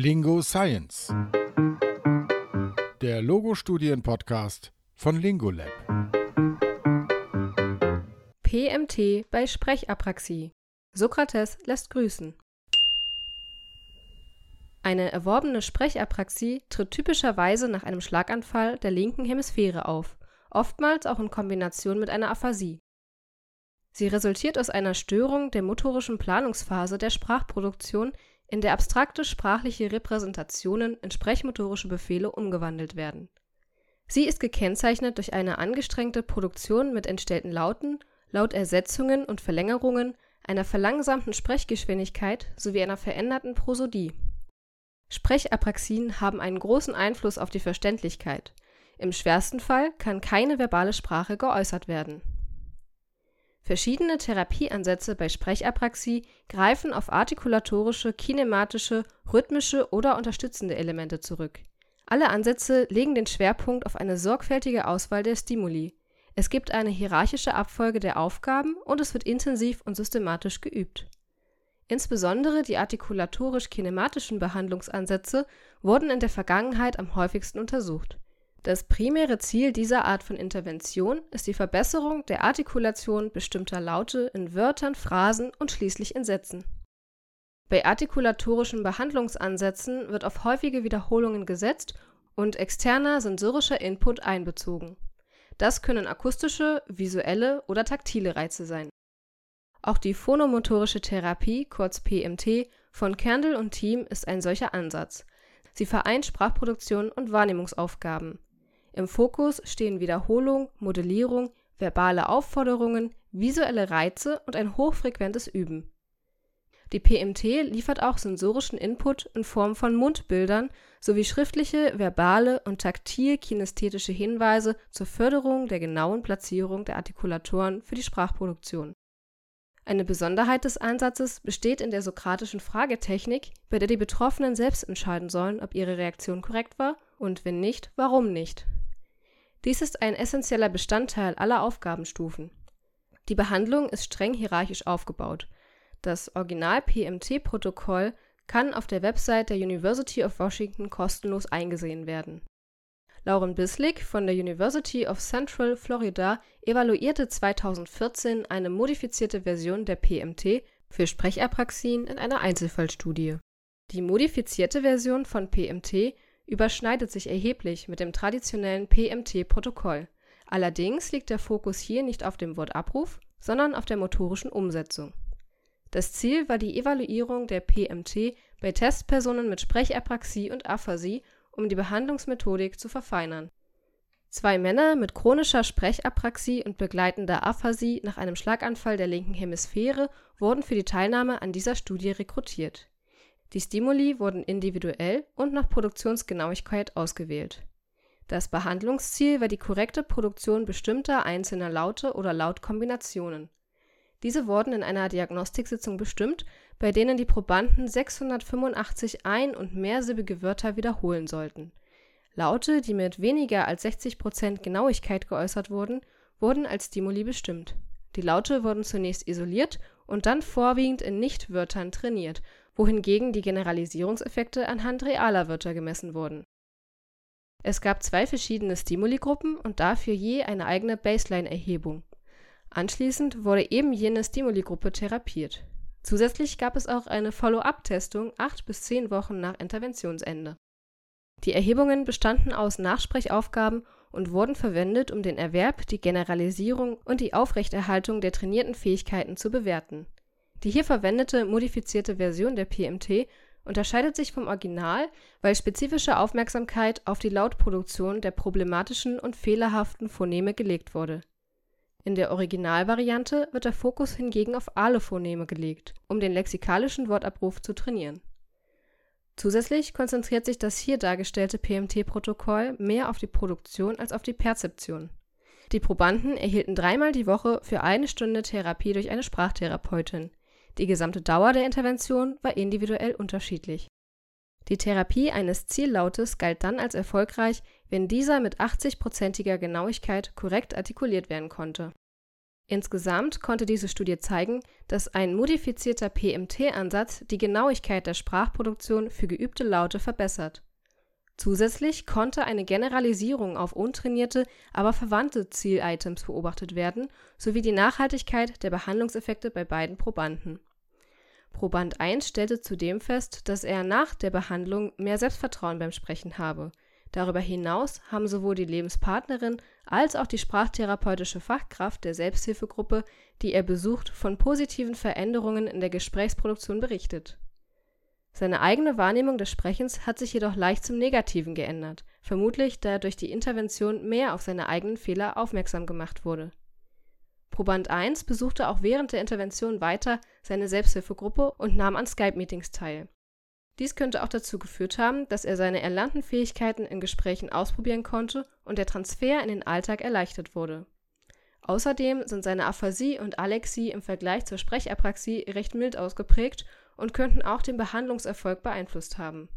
Lingo Science. Der Logo-Studien-Podcast von Lingolab. PMT bei Sprechapraxie. Sokrates lässt grüßen. Eine erworbene Sprechapraxie tritt typischerweise nach einem Schlaganfall der linken Hemisphäre auf, oftmals auch in Kombination mit einer Aphasie. Sie resultiert aus einer Störung der motorischen Planungsphase der Sprachproduktion, in der abstrakte sprachliche Repräsentationen in sprechmotorische Befehle umgewandelt werden. Sie ist gekennzeichnet durch eine angestrengte Produktion mit entstellten Lauten, Lautersetzungen und Verlängerungen, einer verlangsamten Sprechgeschwindigkeit sowie einer veränderten Prosodie. Sprechapraxien haben einen großen Einfluss auf die Verständlichkeit. Im schwersten Fall kann keine verbale Sprache geäußert werden Verschiedene Therapieansätze bei Sprechapraxie greifen auf artikulatorische, kinematische, rhythmische oder unterstützende Elemente zurück. Alle Ansätze legen den Schwerpunkt auf eine sorgfältige Auswahl der Stimuli. Es gibt eine hierarchische Abfolge der Aufgaben und es wird intensiv und systematisch geübt. Insbesondere die artikulatorisch-kinematischen Behandlungsansätze wurden in der Vergangenheit am häufigsten untersucht das primäre Ziel dieser Art von Intervention ist die Verbesserung der Artikulation bestimmter Laute in Wörtern, Phrasen und schließlich in Sätzen. Bei artikulatorischen Behandlungsansätzen wird auf häufige Wiederholungen gesetzt und externer sensorischer Input einbezogen. Das können akustische, visuelle oder taktile Reize sein. Auch die phonomotorische Therapie, kurz PMT, von Kernel und Team ist ein solcher Ansatz. Sie vereint Sprachproduktion und Wahrnehmungsaufgaben im Fokus stehen Wiederholung, Modellierung, verbale Aufforderungen, visuelle Reize und ein hochfrequentes Üben. Die PMT liefert auch sensorischen Input in Form von Mundbildern sowie schriftliche, verbale und taktil-kinästhetische Hinweise zur Förderung der genauen Platzierung der Artikulatoren für die Sprachproduktion. Eine Besonderheit des Ansatzes besteht in der sokratischen Fragetechnik, bei der die Betroffenen selbst entscheiden sollen, ob ihre Reaktion korrekt war und wenn nicht, warum nicht dies ist ein essentieller Bestandteil aller Aufgabenstufen. Die Behandlung ist streng hierarchisch aufgebaut. Das Original-PMT-Protokoll kann auf der Website der University of Washington kostenlos eingesehen werden. Lauren Bislick von der University of Central Florida evaluierte 2014 eine modifizierte Version der PMT für Sprechapraxien in einer Einzelfallstudie. Die modifizierte Version von PMT überschneidet sich erheblich mit dem traditionellen PMT-Protokoll. Allerdings liegt der Fokus hier nicht auf dem Wortabruf, sondern auf der motorischen Umsetzung. Das Ziel war die Evaluierung der PMT bei Testpersonen mit Sprechapraxie und Aphasie, um die Behandlungsmethodik zu verfeinern. Zwei Männer mit chronischer Sprechapraxie und begleitender Aphasie nach einem Schlaganfall der linken Hemisphäre wurden für die Teilnahme an dieser Studie rekrutiert die Stimuli wurden individuell und nach Produktionsgenauigkeit ausgewählt. Das Behandlungsziel war die korrekte Produktion bestimmter einzelner Laute oder Lautkombinationen. Diese wurden in einer Diagnostiksitzung bestimmt, bei denen die Probanden 685 ein und mehrsilbige Wörter wiederholen sollten. Laute, die mit weniger als 60 Prozent Genauigkeit geäußert wurden, wurden als Stimuli bestimmt. Die Laute wurden zunächst isoliert und dann vorwiegend in Nichtwörtern trainiert wohingegen die Generalisierungseffekte anhand realer Wörter gemessen wurden. Es gab zwei verschiedene Stimuligruppen und dafür je eine eigene Baseline-Erhebung. Anschließend wurde eben jene Stimuligruppe therapiert. Zusätzlich gab es auch eine Follow-up-Testung acht bis zehn Wochen nach Interventionsende. Die Erhebungen bestanden aus Nachsprechaufgaben und wurden verwendet, um den Erwerb, die Generalisierung und die Aufrechterhaltung der trainierten Fähigkeiten zu bewerten die hier verwendete modifizierte Version der PMT unterscheidet sich vom Original, weil spezifische Aufmerksamkeit auf die Lautproduktion der problematischen und fehlerhaften Phoneme gelegt wurde. In der Originalvariante wird der Fokus hingegen auf Phoneme gelegt, um den lexikalischen Wortabruf zu trainieren. Zusätzlich konzentriert sich das hier dargestellte PMT-Protokoll mehr auf die Produktion als auf die Perzeption. Die Probanden erhielten dreimal die Woche für eine Stunde Therapie durch eine Sprachtherapeutin die gesamte Dauer der Intervention war individuell unterschiedlich. Die Therapie eines Ziellautes galt dann als erfolgreich, wenn dieser mit 80-prozentiger Genauigkeit korrekt artikuliert werden konnte. Insgesamt konnte diese Studie zeigen, dass ein modifizierter PMT-Ansatz die Genauigkeit der Sprachproduktion für geübte Laute verbessert. Zusätzlich konnte eine Generalisierung auf untrainierte, aber verwandte Zielitems beobachtet werden sowie die Nachhaltigkeit der Behandlungseffekte bei beiden Probanden. Proband 1 stellte zudem fest, dass er nach der Behandlung mehr Selbstvertrauen beim Sprechen habe Darüber hinaus haben sowohl die Lebenspartnerin als auch die sprachtherapeutische Fachkraft der Selbsthilfegruppe, die er besucht, von positiven Veränderungen in der Gesprächsproduktion berichtet. Seine eigene Wahrnehmung des Sprechens hat sich jedoch leicht zum Negativen geändert, vermutlich da er durch die Intervention mehr auf seine eigenen Fehler aufmerksam gemacht wurde. Proband 1 besuchte auch während der Intervention weiter seine Selbsthilfegruppe und nahm an Skype-Meetings teil dies könnte auch dazu geführt haben, dass er seine erlernten Fähigkeiten in Gesprächen ausprobieren konnte und der Transfer in den Alltag erleichtert wurde. Außerdem sind seine Aphasie und Alexie im Vergleich zur Sprechapraxie recht mild ausgeprägt und könnten auch den Behandlungserfolg beeinflusst haben.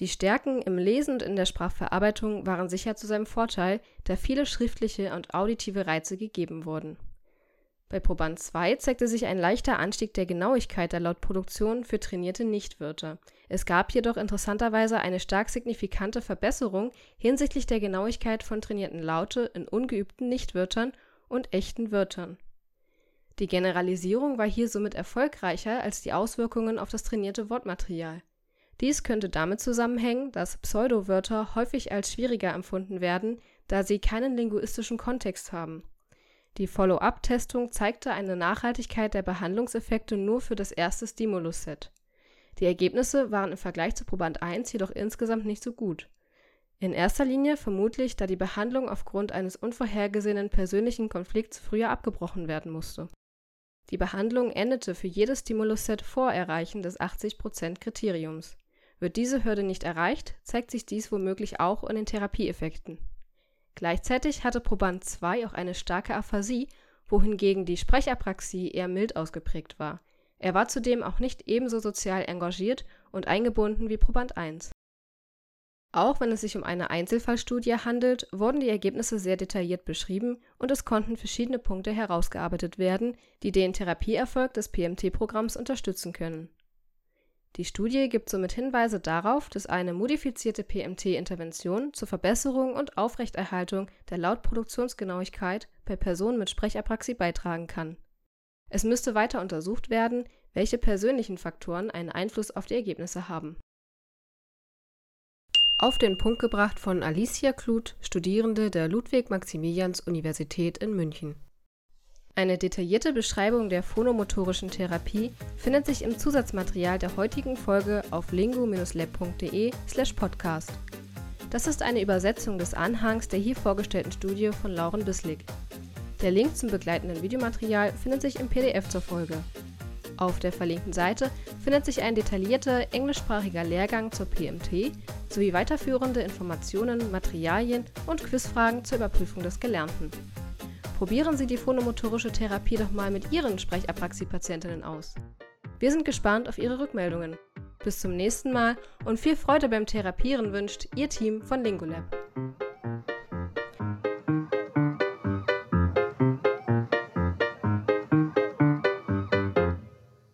Die Stärken im Lesen und in der Sprachverarbeitung waren sicher zu seinem Vorteil, da viele schriftliche und auditive Reize gegeben wurden bei Proband 2 zeigte sich ein leichter Anstieg der Genauigkeit der Lautproduktion für trainierte Nichtwörter. Es gab jedoch interessanterweise eine stark signifikante Verbesserung hinsichtlich der Genauigkeit von trainierten Laute in ungeübten Nichtwörtern und echten Wörtern. Die Generalisierung war hier somit erfolgreicher als die Auswirkungen auf das trainierte Wortmaterial. Dies könnte damit zusammenhängen, dass Pseudowörter häufig als schwieriger empfunden werden, da sie keinen linguistischen Kontext haben die Follow-up-Testung zeigte eine Nachhaltigkeit der Behandlungseffekte nur für das erste Stimulus-Set. Die Ergebnisse waren im Vergleich zu Proband 1 jedoch insgesamt nicht so gut. In erster Linie vermutlich, da die Behandlung aufgrund eines unvorhergesehenen persönlichen Konflikts früher abgebrochen werden musste. Die Behandlung endete für jedes Stimulus-Set vor Erreichen des 80%-Kriteriums. Wird diese Hürde nicht erreicht, zeigt sich dies womöglich auch in den Therapieeffekten Gleichzeitig hatte Proband 2 auch eine starke Aphasie, wohingegen die Sprechapraxie eher mild ausgeprägt war. Er war zudem auch nicht ebenso sozial engagiert und eingebunden wie Proband 1. Auch wenn es sich um eine Einzelfallstudie handelt, wurden die Ergebnisse sehr detailliert beschrieben und es konnten verschiedene Punkte herausgearbeitet werden, die den Therapieerfolg des PMT-Programms unterstützen können die Studie gibt somit Hinweise darauf, dass eine modifizierte PMT-Intervention zur Verbesserung und Aufrechterhaltung der Lautproduktionsgenauigkeit bei Personen mit Sprechapraxie beitragen kann. Es müsste weiter untersucht werden, welche persönlichen Faktoren einen Einfluss auf die Ergebnisse haben. Auf den Punkt gebracht von Alicia Kluth, Studierende der Ludwig-Maximilians-Universität in München eine detaillierte Beschreibung der phonomotorischen Therapie findet sich im Zusatzmaterial der heutigen Folge auf lingo-lab.de/podcast. Das ist eine Übersetzung des Anhangs der hier vorgestellten Studie von Lauren Bislig. Der Link zum begleitenden Videomaterial findet sich im PDF zur Folge. Auf der verlinkten Seite findet sich ein detaillierter englischsprachiger Lehrgang zur PMT sowie weiterführende Informationen, Materialien und Quizfragen zur Überprüfung des Gelernten. Probieren Sie die phonomotorische Therapie doch mal mit Ihren Sprechapraxie-Patientinnen aus. Wir sind gespannt auf Ihre Rückmeldungen. Bis zum nächsten Mal und viel Freude beim Therapieren wünscht Ihr Team von Lingolab.